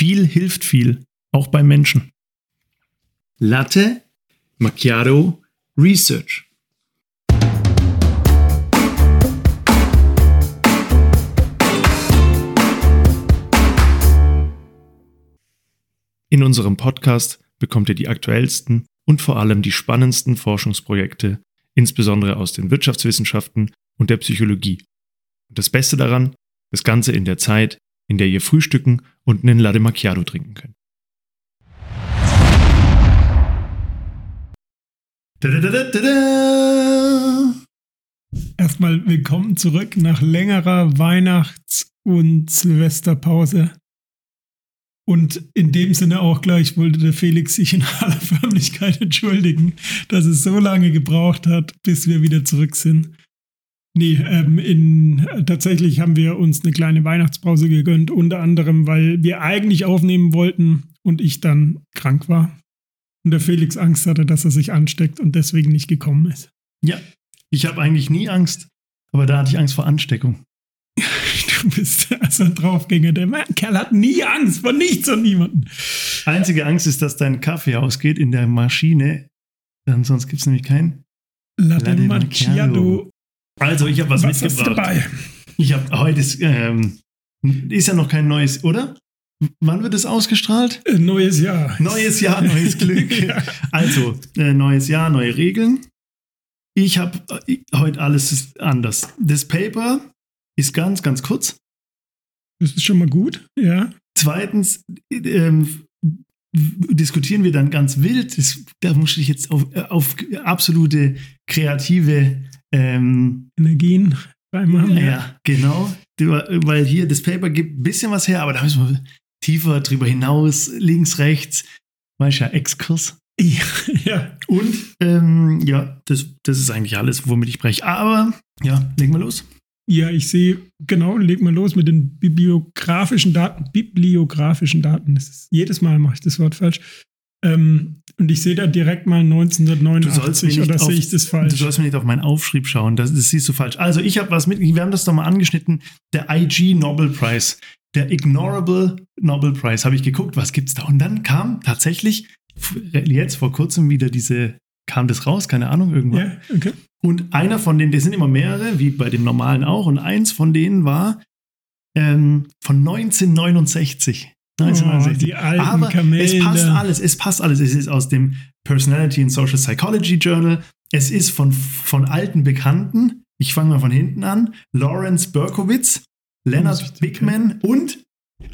Viel hilft viel, auch beim Menschen. Latte Macchiato Research. In unserem Podcast bekommt ihr die aktuellsten und vor allem die spannendsten Forschungsprojekte, insbesondere aus den Wirtschaftswissenschaften und der Psychologie. Und das Beste daran, das Ganze in der Zeit, in der ihr frühstücken und einen Latte Macchiato trinken könnt. Erstmal willkommen zurück nach längerer Weihnachts- und Silvesterpause. Und in dem Sinne auch gleich wollte der Felix sich in aller Förmlichkeit entschuldigen, dass es so lange gebraucht hat, bis wir wieder zurück sind. Nee, ähm, in, tatsächlich haben wir uns eine kleine Weihnachtspause gegönnt, unter anderem, weil wir eigentlich aufnehmen wollten und ich dann krank war. Und der Felix Angst hatte, dass er sich ansteckt und deswegen nicht gekommen ist. Ja, ich habe eigentlich nie Angst, aber da hatte ich Angst vor Ansteckung. Du bist also ein Draufgänger. Der Kerl hat nie Angst vor nichts und niemanden. Einzige Angst ist, dass dein Kaffee ausgeht in der Maschine. Dann sonst gibt es nämlich keinen. Latte Macchiato. Also, ich habe was, was mitgebracht. dabei? Ich habe heute ist, ähm, ist ja noch kein neues, oder? Wann wird es ausgestrahlt? Äh, neues Jahr. Neues Jahr, neues Glück. ja. Also, äh, neues Jahr, neue Regeln. Ich habe äh, heute alles anders. Das Paper ist ganz, ganz kurz. Das ist schon mal gut, ja. Zweitens ähm, diskutieren wir dann ganz wild. Das, da muss ich jetzt auf, äh, auf absolute kreative ähm, Energien reinmachen. Ja, ja, genau. Weil hier das Paper gibt ein bisschen was her, aber da müssen wir tiefer drüber hinaus, links, rechts. Weißt du ja, Exkurs. Ja, ja. Und ähm, ja, das, das ist eigentlich alles, womit ich breche. Aber ja, legen wir los. Ja, ich sehe, genau, leg mal los mit den bibliografischen Daten. Bibliografischen Daten. Jedes Mal mache ich das Wort falsch. Ähm, und ich sehe da direkt mal 1989 oder sehe ich das falsch? Du sollst mir nicht auf meinen Aufschrieb schauen, das, das siehst du falsch. Also ich habe was mit, wir haben das doch mal angeschnitten, der IG Nobel Prize, der Ignorable Nobel Prize, habe ich geguckt, was gibt's da? Und dann kam tatsächlich jetzt vor kurzem wieder diese, kam das raus, keine Ahnung, irgendwann. Ja, okay. Und einer von denen, das sind immer mehrere, wie bei dem normalen auch, und eins von denen war ähm, von 1969. 1969. Oh, die alten Aber es passt alles, es passt alles. Es ist aus dem Personality and Social Psychology Journal. Es ist von, von alten Bekannten. Ich fange mal von hinten an. Lawrence Berkowitz, Leonard Bigman und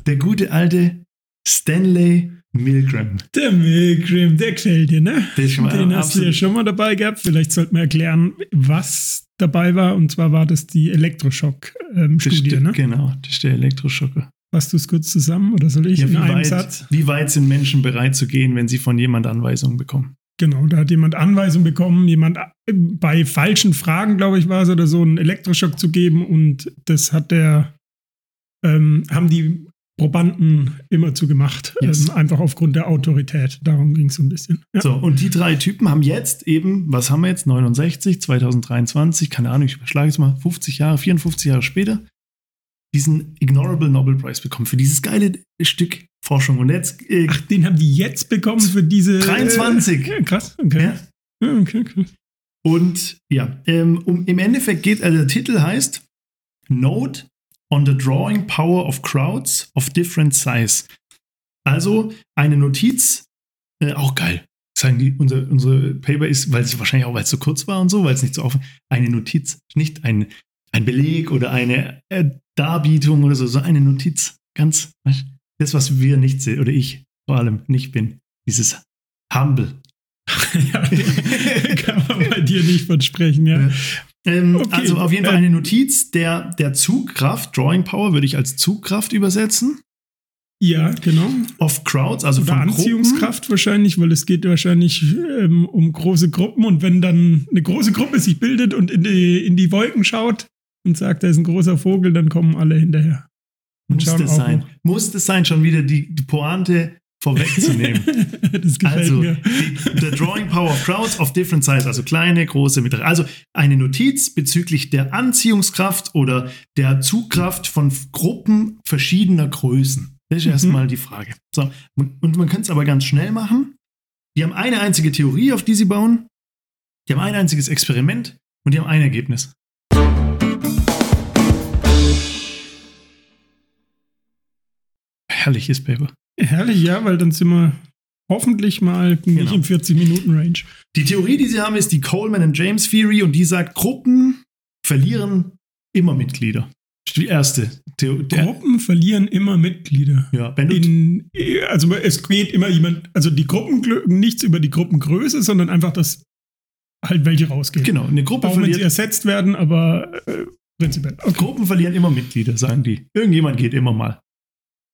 der gute alte Stanley Milgram. Der Milgram, der gefällt dir, ne? Den hast du ja schon mal dabei gehabt. Vielleicht sollten wir erklären, was dabei war. Und zwar war das die Elektroschock-Studie, ähm, ne? Genau, das ist der Elektroschocker. Fasst du es kurz zusammen oder soll ich ja, in einem weit, Satz? Wie weit sind Menschen bereit zu gehen, wenn sie von jemand Anweisungen bekommen? Genau, da hat jemand Anweisungen bekommen, jemand äh, bei falschen Fragen, glaube ich, war es oder so, einen Elektroschock zu geben und das hat der, ähm, haben die Probanden immer zu gemacht. Yes. Ähm, einfach aufgrund der Autorität. Darum ging es so ein bisschen. Ja. So, und die drei Typen haben jetzt eben, was haben wir jetzt? 69, 2023, keine Ahnung, ich überschlage es mal, 50 Jahre, 54 Jahre später, diesen Ignorable Nobel Prize bekommen für dieses geile Stück Forschung. Und jetzt. Äh, Ach, den haben die jetzt bekommen für diese. 23. Äh, krass, okay. Ja. okay, krass. Und ja, ähm, um, im Endeffekt geht, also der Titel heißt Note on the drawing power of crowds of different size. Also eine Notiz, äh, auch geil. Sagen die, unser, unser Paper ist, weil es wahrscheinlich auch, weil es zu kurz war und so, weil es nicht so offen, eine Notiz, nicht ein, ein Beleg oder eine äh, Darbietung oder so, so eine Notiz. Ganz, das, was wir nicht sehen, oder ich vor allem nicht bin. Dieses Humble. ja, kann man bei dir nicht von sprechen, ja. Ähm, okay. Also auf jeden Fall eine Notiz der, der Zugkraft, Drawing Power würde ich als Zugkraft übersetzen. Ja, genau. Of Crowds, also Oder von Anziehungskraft Gruppen. wahrscheinlich, weil es geht wahrscheinlich ähm, um große Gruppen und wenn dann eine große Gruppe sich bildet und in die, in die Wolken schaut und sagt, da ist ein großer Vogel, dann kommen alle hinterher. Muss das sein? Noch. Muss das sein, schon wieder die, die Pointe vorwegzunehmen. das gefällt also, mir. Die, the drawing power of crowds of different size, also kleine, große, mittlere. Also eine Notiz bezüglich der Anziehungskraft oder der Zugkraft von Gruppen verschiedener Größen. Das ist Mhm. erstmal die Frage. So, und, und man kann es aber ganz schnell machen. Die haben eine einzige Theorie, auf die sie bauen. Die haben ein einziges Experiment und die haben ein Ergebnis. Herrliches Paper. Herrlich, ja, weil dann sind wir hoffentlich mal nicht Genau. im 40-Minuten-Range. Die Theorie, die sie haben, ist die Coleman and James Theory und die sagt, Gruppen verlieren immer Mitglieder. Die erste Theorie. Gruppen verlieren immer Mitglieder. Ja, wenn du In, also es geht immer jemand, also die Gruppen nichts über die Gruppengröße, sondern einfach, dass halt welche rausgehen. genau, eine Gruppe Auch wenn sie verliert, ersetzt werden, aber äh, prinzipiell. Okay, Gruppen verlieren immer Mitglieder, sagen die. Irgendjemand geht immer mal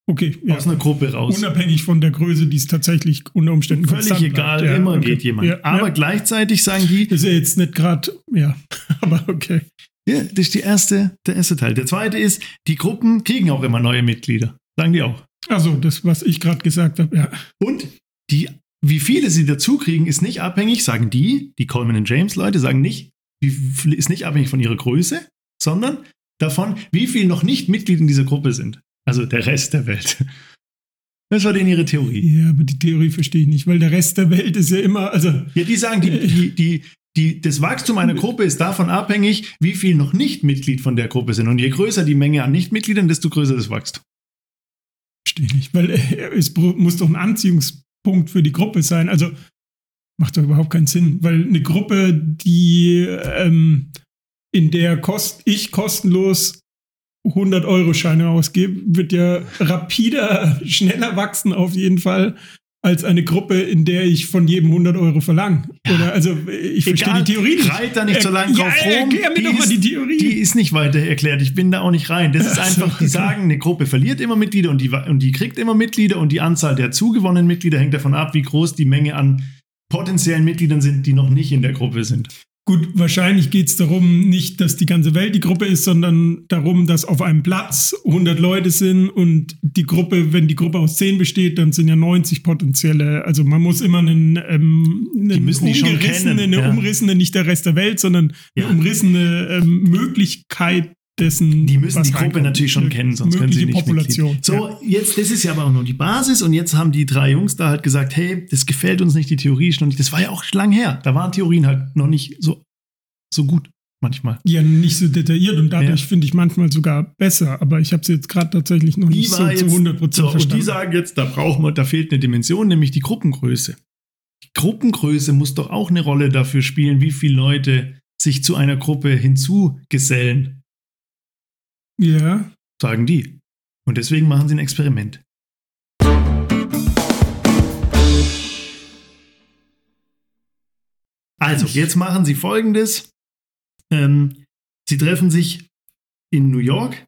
okay ja. aus einer Gruppe raus. unabhängig von der Größe, die es tatsächlich unter Umständen Völlig egal, bleibt. Ja, immer okay. geht jemand. Ja, Aber gleichzeitig sagen die, Das ist ja jetzt nicht gerade, ja, aber okay. ja, das ist die erste, der erste Teil. Der zweite ist, die Gruppen kriegen auch immer neue Mitglieder. Sagen die auch. Also das, was ich gerade gesagt habe, ja. Und die, wie viele sie dazu kriegen, ist nicht abhängig, sagen die, die Coleman und James Leute, sagen nicht, ist nicht abhängig von ihrer Größe, sondern davon, wie viel noch nicht Mitglied in dieser Gruppe sind. Also der Rest der Welt. Das war denn ihre Theorie. Ja, aber die Theorie verstehe ich nicht, weil der Rest der Welt ist ja immer, also Ja, die sagen, die, die, die, die, das Wachstum einer Gruppe ist davon abhängig, wie viel noch nicht Mitglied von der Gruppe sind. Und je größer die Menge an Nichtmitgliedern, desto größer das Wachstum. verstehe ich nicht, weil äh, es muss doch ein Anziehungspunkt für die Gruppe sein. Also macht doch überhaupt keinen Sinn, weil eine Gruppe, die ähm, in der kost ich kostenlos 100 Euro Scheine ausgebe, wird ja rapider, schneller wachsen auf jeden Fall als eine Gruppe, in der ich von jedem 100 Euro verlange. Ja. Oder also ich verstehe die Theorie nicht. Reit da nicht so lange Äh, drauf ja, rum. Erklär mir Die doch mal ist- die Theorie. Die ist nicht weiter erklärt. Ich bin da auch nicht rein. Das ist einfach, die sagen, eine Gruppe verliert immer Mitglieder und die, und die kriegt immer Mitglieder und die Anzahl der zugewonnenen Mitglieder hängt davon ab, wie groß die Menge an potenziellen Mitgliedern sind, die noch nicht in der Gruppe sind. Gut, wahrscheinlich geht es darum, nicht, dass die ganze Welt die Gruppe ist, sondern darum, dass auf einem Platz 100 Leute sind und die Gruppe, wenn die Gruppe aus 10 besteht, dann sind ja 90 potenzielle. Also man muss immer einen, ähm, einen umgerissene, eine ja. umrissene, nicht der Rest der Welt, sondern Ja. eine umrissene ähm, Möglichkeit dessen. Die müssen die Gruppe natürlich schon kennen, sonst können sie nicht Population. So, jetzt, das ist ja aber auch nur die Basis und jetzt haben die drei Jungs da halt gesagt, hey, das gefällt uns nicht, die Theorie ist noch nicht, das war ja auch schon lang her. Da waren Theorien halt noch nicht so, so gut manchmal. Ja, nicht so detailliert und dadurch Ja. finde ich manchmal sogar besser, aber ich habe sie jetzt gerade tatsächlich noch nicht so zu 100% so, und verstanden. die sagen jetzt, da brauchen wir, da fehlt eine Dimension, nämlich die Gruppengröße. Die Gruppengröße muss doch auch eine Rolle dafür spielen, wie viele Leute sich zu einer Gruppe hinzugesellen, ja, sagen die. Und deswegen machen sie ein Experiment. Also, jetzt machen sie folgendes. Ähm, sie treffen sich in New York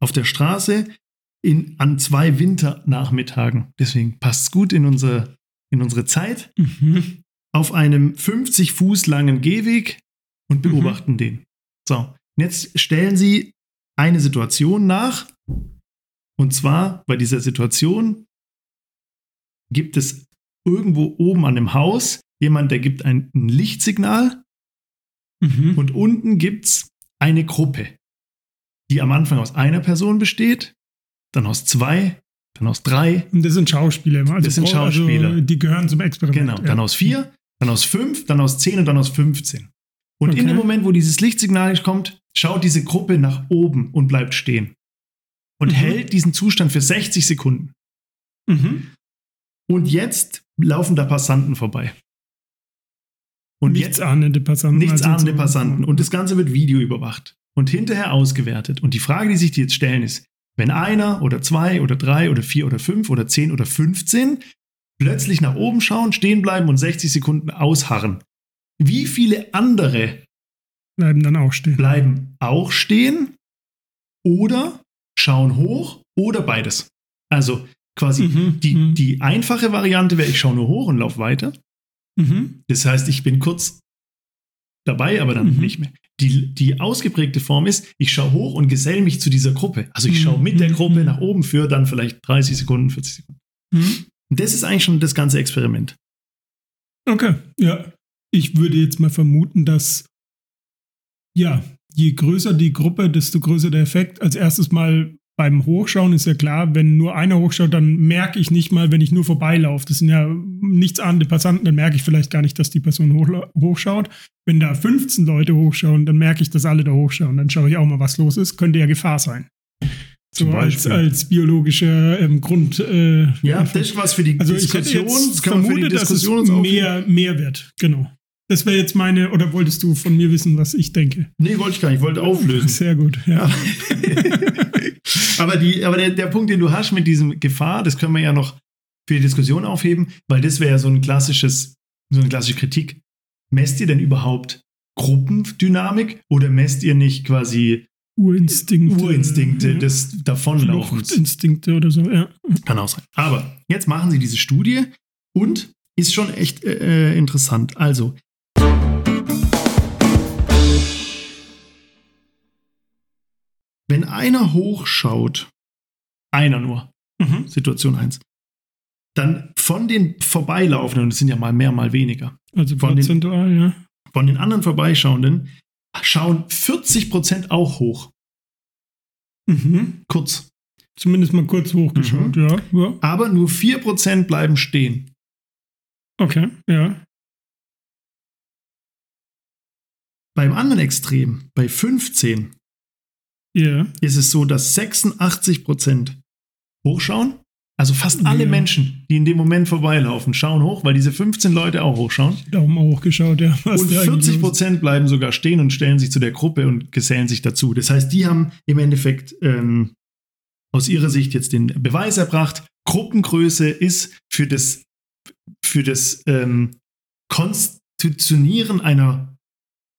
auf der Straße in, an zwei Winternachmittagen. Deswegen passt es gut in, unser, in unsere Zeit. Mhm. Auf einem 50 Fuß langen Gehweg und beobachten den. So, jetzt stellen sie eine Situation nach. Und zwar bei dieser Situation gibt es irgendwo oben an dem Haus jemand, der gibt ein, ein Lichtsignal Mhm. und unten gibt es eine Gruppe, die am Anfang aus einer Person besteht, dann aus zwei, dann aus drei, Und das sind Schauspieler immer. Also Das sind Schauspieler. Also die gehören zum Experiment. genau, dann ja. aus vier, dann aus fünf, dann aus zehn und dann aus 15. Und in Okay. dem Moment, wo dieses Lichtsignal kommt, schaut diese Gruppe nach oben und bleibt stehen. Und Mhm. hält diesen Zustand für 60 Sekunden. Mhm. Und jetzt laufen da Passanten vorbei. Und nichts jetzt ahnende Passanten. nichts also ahnende Passanten. Und das Ganze wird Video überwacht und hinterher ausgewertet. Und die Frage, die sich die jetzt stellen, ist, wenn einer oder zwei oder drei oder vier oder fünf oder zehn oder 15 plötzlich nach oben schauen, stehen bleiben und 60 Sekunden ausharren, wie viele andere bleiben dann auch stehen. bleiben auch stehen oder schauen hoch oder beides? Also quasi Mhm, die, mhm. die einfache Variante wäre, ich schaue nur hoch und laufe weiter. Mhm. Das heißt, ich bin kurz dabei, aber dann Mhm. nicht mehr. Die, die ausgeprägte Form ist, ich schaue hoch und gesell mich zu dieser Gruppe. Also ich Mhm. schaue mit der Mhm. Gruppe nach oben für dann vielleicht 30 Sekunden, 40 Sekunden. Mhm. Und das ist eigentlich schon das ganze Experiment. Okay, ja. Ich würde jetzt mal vermuten, dass ja, je größer die Gruppe, desto größer der Effekt. Als erstes mal beim Hochschauen ist ja klar, wenn nur einer hochschaut, dann merke ich nicht mal, wenn ich nur vorbeilaufe. Das sind ja nichts ahnende Passanten, dann merke ich vielleicht gar nicht, dass die Person hoch, hochschaut. Wenn da 15 Leute hochschauen, dann merke ich, dass alle da hochschauen. Dann schaue ich auch mal, was los ist. Könnte ja Gefahr sein. So als, als biologischer ähm, Grund. Äh, ja, das ist was für die also Diskussion. Ich hätte jetzt vermutet, dass es mehr, mehr wird. Genau. Das wäre jetzt meine, oder wolltest du von mir wissen, was ich denke? Nee, wollte ich gar nicht, ich wollte auflösen. Sehr gut, ja. aber die, aber der, der Punkt, den du hast mit diesem Gefahr, das können wir ja noch für die Diskussion aufheben, weil das wäre ja so ein klassisches, so eine klassische Kritik. Messt ihr denn überhaupt Gruppendynamik oder messt ihr nicht quasi Urinstinkte, Urinstinkte ja. des Davonlaufens? Instinkte oder so, ja. Kann auch sein. Aber jetzt machen sie diese Studie und ist schon echt äh, äh interessant. Also, Wenn einer hochschaut, einer nur, mhm. Situation 1, dann von den Vorbeilaufenden, das sind ja mal mehr, mal weniger. Also von prozentual, den, ja. Von den anderen Vorbeischauenden schauen 40% auch hoch. Mhm. Kurz. Zumindest mal kurz hochgeschaut, mhm. ja, ja. Aber nur 4% bleiben stehen. Okay, ja. Beim anderen Extrem, bei 15, yeah. ist es so, dass 86 Prozent hochschauen. Also fast alle yeah. Menschen, die in dem Moment vorbeilaufen, schauen hoch, weil diese 15 Leute auch hochschauen. Daumen hochgeschaut, ja. Was und 40 Prozent bleiben sogar stehen und stellen sich zu der Gruppe und gesellen sich dazu. Das heißt, die haben im Endeffekt ähm, aus ihrer Sicht jetzt den Beweis erbracht, Gruppengröße ist für das, für das ähm, Konstitutionieren einer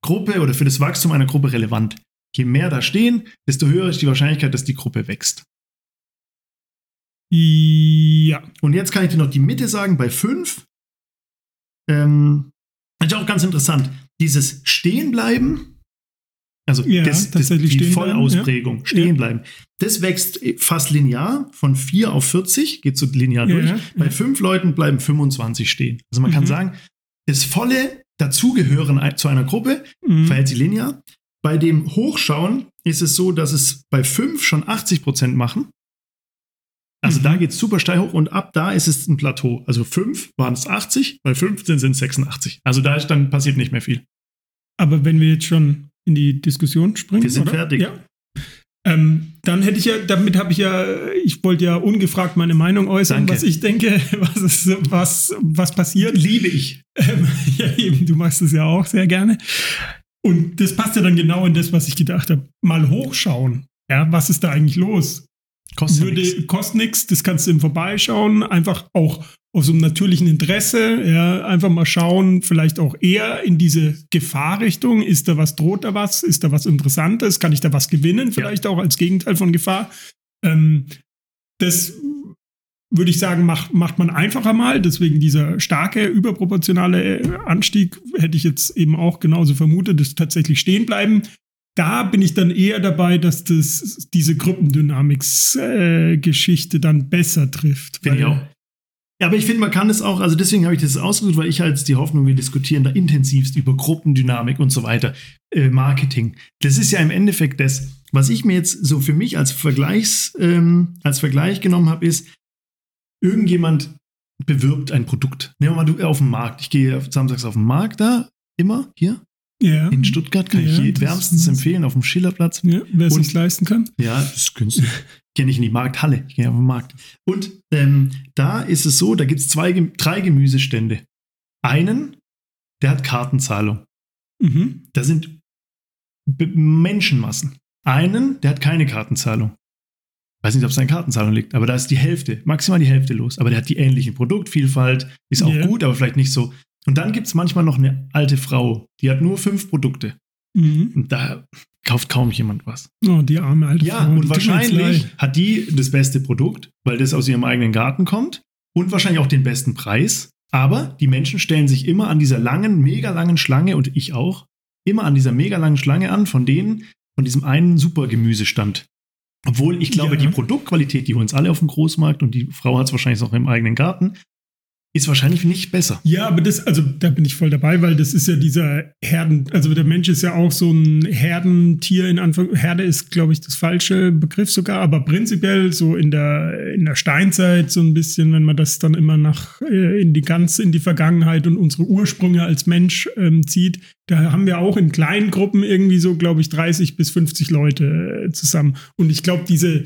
Gruppe oder für das Wachstum einer Gruppe relevant. Je mehr da stehen, desto höher ist die Wahrscheinlichkeit, dass die Gruppe wächst. Ja. Und jetzt kann ich dir noch die Mitte sagen, bei 5. Ähm, ist auch ganz interessant. Dieses Stehenbleiben, also ja, das, das, die Vollausprägung, ja. Stehenbleiben, das wächst fast linear von 4 auf 40, geht so linear durch. Ja, bei 5 Leuten bleiben 25 stehen. Also man mhm. kann sagen, das volle Dazugehören zu einer Gruppe mhm. verhält sich linear. Bei dem Hochschauen ist es so, dass es bei 5 schon 80 Prozent machen. Also mhm. da geht es super steil hoch und ab da ist es ein Plateau. Also 5 waren es 80, bei 15 sind es 86. Also da ist dann passiert nicht mehr viel. Aber wenn wir jetzt schon in die Diskussion springen. Wir sind oder? fertig. Ja. Ähm, dann hätte ich ja, damit habe ich ja, ich wollte ja ungefragt meine Meinung äußern, Danke. was ich denke, was, ist, was, was passiert. Liebe ich. Ähm, ja, eben, du machst es ja auch sehr gerne. Und das passt ja dann genau in das, was ich gedacht habe. Mal hochschauen. Ja, was ist da eigentlich los? Kostet nichts. Kostet nichts, das kannst du im Vorbeischauen, einfach auch aus einem natürlichen Interesse, ja, einfach mal schauen, vielleicht auch eher in diese Gefahrrichtung. Ist da was, droht da was? Ist da was Interessantes? Kann ich da was gewinnen? Vielleicht ja. auch als Gegenteil von Gefahr. Ähm, das würde ich sagen, macht, macht man einfacher mal. Deswegen dieser starke, überproportionale äh, Anstieg hätte ich jetzt eben auch genauso vermutet, dass tatsächlich stehen bleiben. Da bin ich dann eher dabei, dass das diese Gruppendynamics-Geschichte äh, dann besser trifft. Finde ich auch. Ja, aber ich finde, man kann es auch, also deswegen habe ich das ausgesucht, weil ich halt die Hoffnung, wir diskutieren da intensivst über Gruppendynamik und so weiter, äh, Marketing. Das ist ja im Endeffekt das, was ich mir jetzt so für mich als Vergleichs, ähm, als Vergleich genommen habe, ist, irgendjemand bewirbt ein Produkt. Nehmen wir mal du auf dem Markt. Ich gehe samstags auf den Markt da, immer hier. Ja. In Stuttgart kann ja, ich wärmstens empfehlen, auf dem Schillerplatz. Ja, wer es sich leisten kann. Ja, das ist günstig. ich gehe nicht in die Markthalle, ich gehe auf den Markt. Und ähm, da ist es so, da gibt es zwei, drei Gemüsestände. Einen, der hat Kartenzahlung. Mhm. Da sind Menschenmassen. Einen, der hat keine Kartenzahlung weiß nicht, ob es an Kartenzahlung liegt, aber da ist die Hälfte, maximal die Hälfte los. Aber der hat die ähnliche Produktvielfalt, ist auch yeah. gut, aber vielleicht nicht so. Und dann gibt es manchmal noch eine alte Frau, die hat nur fünf Produkte. Mhm. Und da kauft kaum jemand was. Oh, die arme alte ja, Frau. Ja, und wahrscheinlich hat die das beste Produkt, weil das aus ihrem eigenen Garten kommt und wahrscheinlich auch den besten Preis. Aber die Menschen stellen sich immer an dieser langen, mega langen Schlange und ich auch, immer an dieser mega langen Schlange an, von denen, von diesem einen super Gemüsestand. Obwohl ich glaube, ja. die Produktqualität, die holen uns alle auf dem Großmarkt und die Frau hat es wahrscheinlich auch im eigenen Garten, ist wahrscheinlich nicht besser. Ja, aber das, also da bin ich voll dabei, weil das ist ja dieser Herden, also der Mensch ist ja auch so ein Herdentier in Anfang. Herde ist, glaube ich, das falsche Begriff sogar, aber prinzipiell so in der, in der Steinzeit so ein bisschen, wenn man das dann immer nach äh, in die ganz in die Vergangenheit und unsere Ursprünge als Mensch ähm, zieht, da haben wir auch in kleinen Gruppen irgendwie so, glaube ich, 30 bis 50 Leute äh, zusammen. Und ich glaube, diese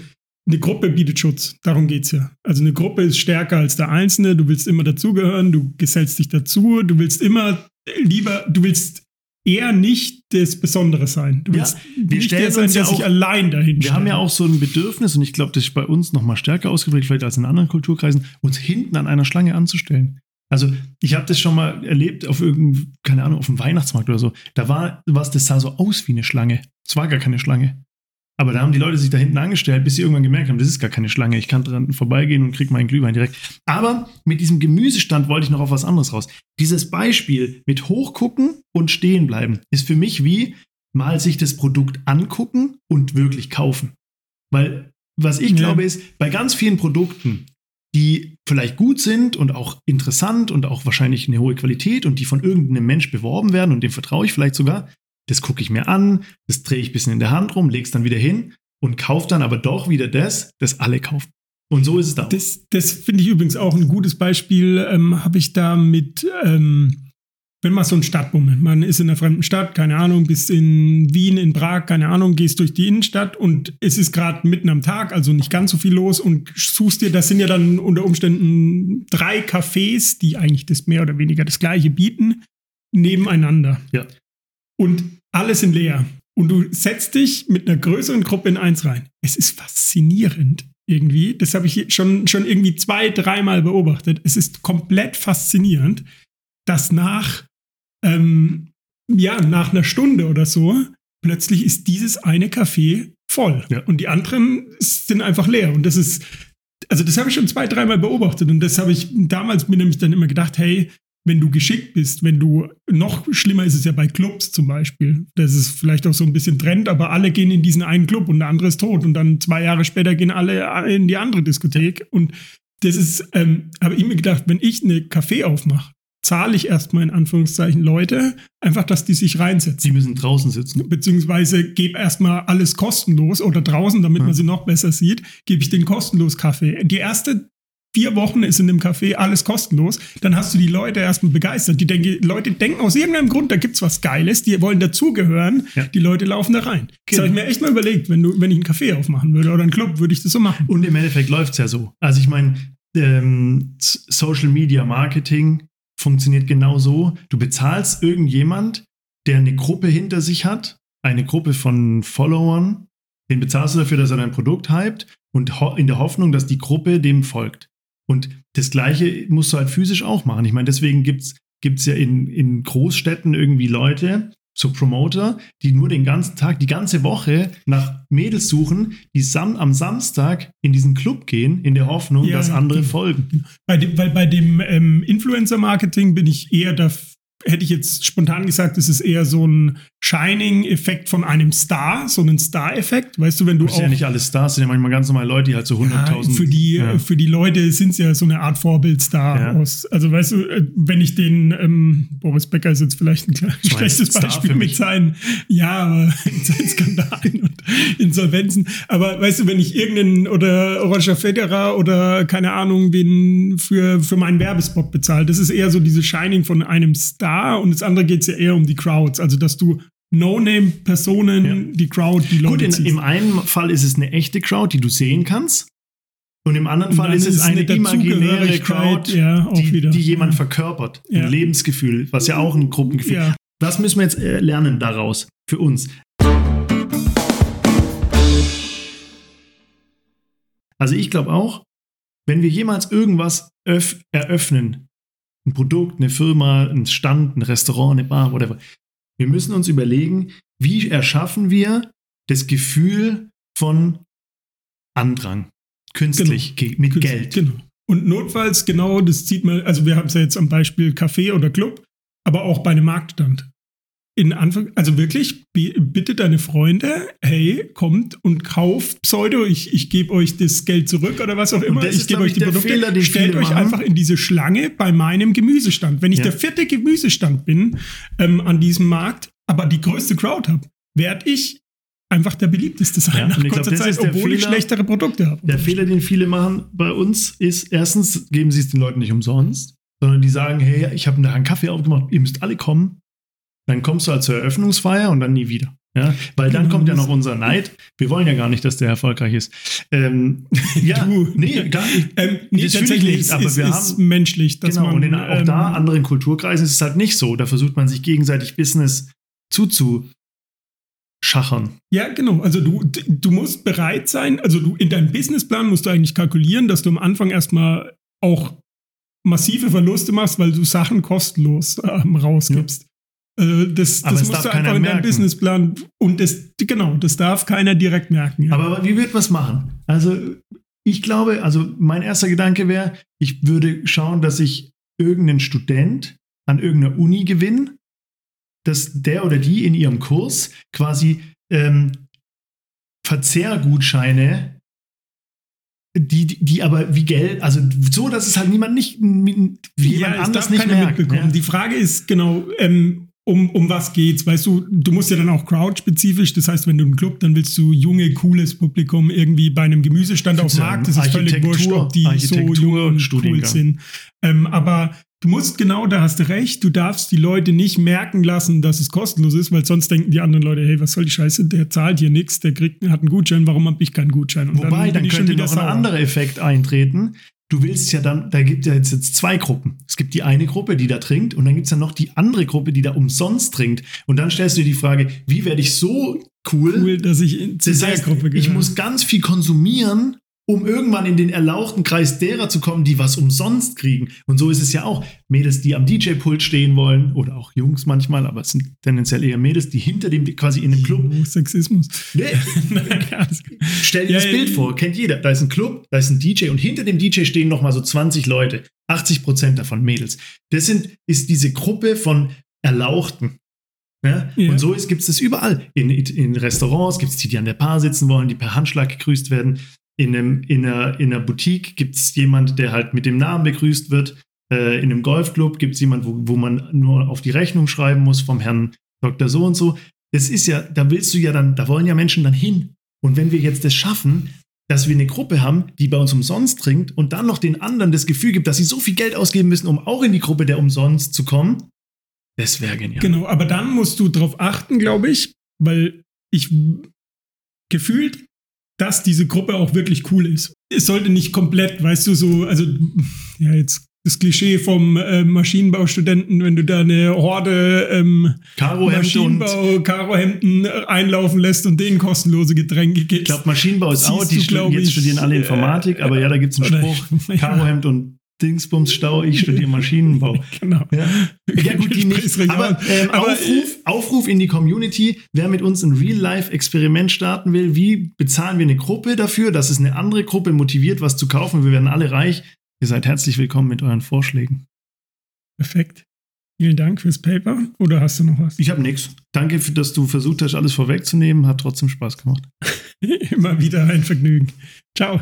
eine Gruppe bietet Schutz. Darum geht es ja. Also eine Gruppe ist stärker als der Einzelne. Du willst immer dazugehören, du gesellst dich dazu, du willst immer lieber, du willst eher nicht das Besondere sein. Du willst ja, wir nicht der sein, der ja sich allein dahin Wir haben ja auch so ein Bedürfnis, und ich glaube, das ist bei uns noch mal stärker ausgeprägt, vielleicht als in anderen Kulturkreisen, uns hinten an einer Schlange anzustellen. Also ich habe das schon mal erlebt auf irgendeinem, keine Ahnung, auf dem Weihnachtsmarkt oder so. Da war was, das sah so aus wie eine Schlange. Es war gar keine Schlange. Aber da haben die Leute sich da hinten angestellt, bis sie irgendwann gemerkt haben, das ist gar keine Schlange. Ich kann dran vorbeigehen und kriege meinen Glühwein direkt. Aber mit diesem Gemüsestand wollte ich noch auf was anderes raus. Dieses Beispiel mit hochgucken und stehen bleiben ist für mich wie mal sich das Produkt angucken und wirklich kaufen. Weil was ich ja. glaube ist, bei ganz vielen Produkten, die vielleicht gut sind und auch interessant und auch wahrscheinlich eine hohe Qualität und die von irgendeinem Mensch beworben werden und dem vertraue ich vielleicht sogar, das gucke ich mir an, das drehe ich ein bisschen in der Hand rum, lege es dann wieder hin und kaufe dann aber doch wieder das, das alle kaufen. Und so ist es da. Das, das finde ich übrigens auch ein gutes Beispiel, ähm, habe ich da mit, ähm, wenn man so ein Stadtbummel, man ist in einer fremden Stadt, keine Ahnung, bist in Wien, in Prag, keine Ahnung, gehst durch die Innenstadt und es ist gerade mitten am Tag, also nicht ganz so viel los und suchst dir, das sind ja dann unter Umständen drei Cafés, die eigentlich das mehr oder weniger das gleiche bieten, nebeneinander. Ja. Und alle sind leer. Und du setzt dich mit einer größeren Gruppe in eins rein. Es ist faszinierend irgendwie. Das habe ich schon, schon irgendwie zwei, dreimal beobachtet. Es ist komplett faszinierend, dass nach, ähm, ja, nach einer Stunde oder so plötzlich ist dieses eine Café voll. Ja. Und die anderen sind einfach leer. Und das ist, also das habe ich schon zwei, dreimal beobachtet. Und das habe ich damals mir nämlich dann immer gedacht, hey, wenn du geschickt bist, wenn du, noch schlimmer ist es ja bei Clubs zum Beispiel. Das ist vielleicht auch so ein bisschen Trend, aber alle gehen in diesen einen Club und der andere ist tot und dann zwei Jahre später gehen alle in die andere Diskothek. Und das ist, ähm, habe ich mir gedacht, wenn ich eine Café aufmache, zahle ich erstmal in Anführungszeichen Leute, einfach, dass die sich reinsetzen. Die müssen draußen sitzen. Beziehungsweise gebe erstmal alles kostenlos oder draußen, damit ja. man sie noch besser sieht, gebe ich den kostenlos Kaffee. Die erste vier Wochen ist in dem Café alles kostenlos, dann hast du die Leute erstmal begeistert. Die denke, Leute denken aus irgendeinem Grund, da gibt es was Geiles, die wollen dazugehören, ja. die Leute laufen da rein. Das habe ich mir echt mal überlegt, wenn, du, wenn ich einen Café aufmachen würde oder einen Club, würde ich das so machen. Und im Endeffekt läuft es ja so. Also ich meine, ähm, Social Media Marketing funktioniert genau so. Du bezahlst irgendjemand, der eine Gruppe hinter sich hat, eine Gruppe von Followern, den bezahlst du dafür, dass er dein Produkt hypt und in der Hoffnung, dass die Gruppe dem folgt. Und das Gleiche musst du halt physisch auch machen. Ich meine, deswegen gibt es ja in, in Großstädten irgendwie Leute, so Promoter, die nur den ganzen Tag, die ganze Woche nach Mädels suchen, die sam am Samstag in diesen Club gehen, in der Hoffnung, ja, dass andere folgen. Bei dem, weil bei dem ähm, Influencer-Marketing bin ich eher dafür hätte ich jetzt spontan gesagt, es ist eher so ein Shining-Effekt von einem Star, so ein Star-Effekt. Weißt du, wenn du. Das sind ja nicht alle Stars, sind ja manchmal ganz normale Leute, die halt so 100.000. Ja, für, die, ja. für die Leute sind es ja so eine Art Vorbildstar. Ja. Aus, also, weißt du, äh, wenn ich den, ähm, Boris Becker ist jetzt vielleicht ein schlechtes Beispiel mit seinen, ja, mit seinen Skandalen und Insolvenzen. Aber weißt du, wenn ich irgendeinen oder Roger Federer oder keine Ahnung, wen für, für meinen Werbespot bezahle, das ist eher so diese Shining von einem Star und das andere geht es ja eher um die Crowds. Also, dass du No-Name-Personen, ja. die Crowd, die Leute. Gut, in, im einen Fall ist es eine echte Crowd, die du sehen kannst. Und im anderen Fall ist es eine, eine imaginäre Crowd, ja, die, die, jemand ja. verkörpert. Ein Lebensgefühl, was ja auch ein Gruppengefühl ist. Das müssen wir jetzt äh, lernen daraus, für uns. Also ich glaube auch, wenn wir jemals irgendwas eröffnen, ein Produkt, eine Firma, ein Stand, ein Restaurant, eine Bar, whatever. Wir müssen uns überlegen, wie erschaffen wir das Gefühl von Andrang, künstlich, genau. mit Künstlich, Geld. Genau. Und notfalls, genau, das zieht man, also wir haben es ja jetzt am Beispiel Café oder Club, aber auch bei einem Marktstand. In Anfang, also wirklich, bitte deine Freunde, hey, kommt und kauft Pseudo, ich, ich gebe euch das Geld zurück oder was auch immer, ich gebe euch die Produkte, Fehler, stellt euch machen. einfach in diese Schlange bei meinem Gemüsestand. Wenn ich ja. der vierte Gemüsestand bin ähm, an diesem Markt, aber die größte Crowd habe, werde ich einfach der beliebteste sein ja, nach kurzer glaub, Zeit, obwohl Fehler, ich schlechtere Produkte habe. Der Fehler, den viele machen bei uns, ist, erstens geben sie es den Leuten nicht umsonst, sondern die sagen, hey, ich habe einen Kaffee aufgemacht, ihr müsst alle kommen. Dann kommst du halt zur Eröffnungsfeier und dann nie wieder. Ja, weil dann kommt ja noch unser Neid. Wir wollen ja gar nicht, dass der erfolgreich ist. Ähm, ja, du, nee, gar nicht. Ähm, nee, das tatsächlich nicht, aber ist, wir ist haben menschlich. genau, man, und in, auch ähm, da anderen Kulturkreisen ist es halt nicht so. Da versucht man sich gegenseitig Business zuzuschachern. Ja, genau. Also du, du musst bereit sein, also du in deinem Businessplan musst du eigentlich kalkulieren, dass du am Anfang erstmal auch massive Verluste machst, weil du Sachen kostenlos ähm, rausgibst. Ja. Also das, das musst du einfach in deinem Businessplan und das, genau, das darf keiner direkt merken. Ja. Aber wie wird man es machen? Also ich glaube, also mein erster Gedanke wäre, ich würde schauen, dass ich irgendeinen Student an irgendeiner Uni gewinne, dass der oder die in ihrem Kurs quasi ähm, Verzehrgutscheine die, die aber wie Geld, also so, dass es halt niemand nicht, wie jemand ja, anders nicht merkt. Ja. Die Frage ist genau, ähm, um, um was geht's? Weißt du, du musst ja dann auch crowd-spezifisch, das heißt, wenn du einen Club, dann willst du junge, cooles Publikum irgendwie bei einem Gemüsestand auf dem Markt. Das ist völlig wurscht, ob die so jung und cool sind. Ähm, aber du musst genau, da hast du recht, du darfst die Leute nicht merken lassen, dass es kostenlos ist, weil sonst denken die anderen Leute, hey, was soll die Scheiße, der zahlt hier nichts, der kriegt, hat einen Gutschein, warum habe ich keinen Gutschein? Und Wobei, dann, dann könnte noch ein anderer Effekt eintreten du willst ja dann, da gibt es ja jetzt, jetzt zwei Gruppen. Es gibt die eine Gruppe, die da trinkt, und dann gibt es ja noch die andere Gruppe, die da umsonst trinkt. Und dann stellst du dir die Frage, wie werde ich so cool, cool dass ich in zu das heißt, Gruppe gehöre. Ich muss ganz viel konsumieren, um irgendwann in den erlauchten Kreis derer zu kommen, die was umsonst kriegen. Und so ist es ja auch. Mädels, die am DJ-Pult stehen wollen, oder auch Jungs manchmal, aber es sind tendenziell eher Mädels, die hinter dem, quasi in einem Club. Oh, Sexismus. Nee. Stell dir ja, das Bild ja, vor, kennt jeder. Da ist ein Club, da ist ein DJ und hinter dem DJ stehen nochmal so 20 Leute. 80 Prozent davon Mädels. Das sind, ist diese Gruppe von Erlauchten. Ja? ja. Und so gibt es das überall. In, in Restaurants gibt es die, die an der Bar sitzen wollen, die per Handschlag gegrüßt werden in, einem, in, einer, in einer Boutique gibt es jemand, der halt mit dem Namen begrüßt wird. Äh, in einem Golfclub gibt es jemand, wo, wo man nur auf die Rechnung schreiben muss vom Herrn Dr. So und so. Das ist ja, da willst du ja dann, da wollen ja Menschen dann hin. Und wenn wir jetzt das schaffen, dass wir eine Gruppe haben, die bei uns umsonst trinkt und dann noch den anderen das Gefühl gibt, dass sie so viel Geld ausgeben müssen, um auch in die Gruppe der umsonst zu kommen, das wäre genial. Genau, aber dann musst du darauf achten, glaube ich, weil ich gefühlt dass diese Gruppe auch wirklich cool ist. Es sollte nicht komplett, weißt du, so, also, ja, jetzt das Klischee vom äh, Maschinenbaustudenten, wenn du da eine Horde ähm, Maschinenbau, Karohemden einlaufen lässt und denen kostenlose Getränke gibst. Ich glaube, Maschinenbau ist out, die du, jetzt studieren alle Informatik, äh, aber ja, da gibt es einen Spruch, ja. Karohemd und Dingsbums-Stau, ich studiere Maschinenbau. genau. Ja, ja gut, die nicht. Aber, ähm, aber Aufruf, Aufruf in die Community, wer mit uns ein Real-Life-Experiment starten will, wie bezahlen wir eine Gruppe dafür, dass es eine andere Gruppe motiviert, was zu kaufen? Wir werden alle reich. Ihr seid herzlich willkommen mit euren Vorschlägen. Perfekt. Vielen Dank fürs Paper. Oder hast du noch was? Ich habe nichts. Danke, dass du versucht hast, alles vorwegzunehmen. Hat trotzdem Spaß gemacht. Immer wieder ein Vergnügen. Ciao.